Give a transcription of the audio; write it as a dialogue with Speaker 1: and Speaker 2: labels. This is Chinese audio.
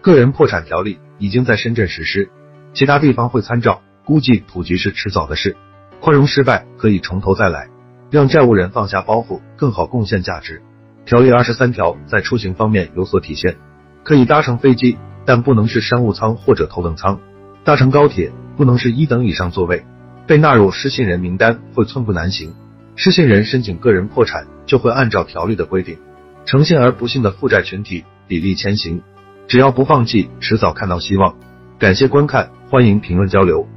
Speaker 1: 个人破产条例已经在深圳实施，其他地方会参照，估计普及是迟早的事。宽容失败可以从头再来，让债务人放下包袱，更好贡献价值。条例二十三条在出行方面有所体现，可以搭乘飞机，但不能是商务舱或者头等舱；搭乘高铁不能是一等以上座位。被纳入失信人名单会寸步难行。失信人申请个人破产就会按照条例的规定，诚信而不信的负债群体砥砺前行，只要不放弃，迟早看到希望。感谢观看，欢迎评论交流。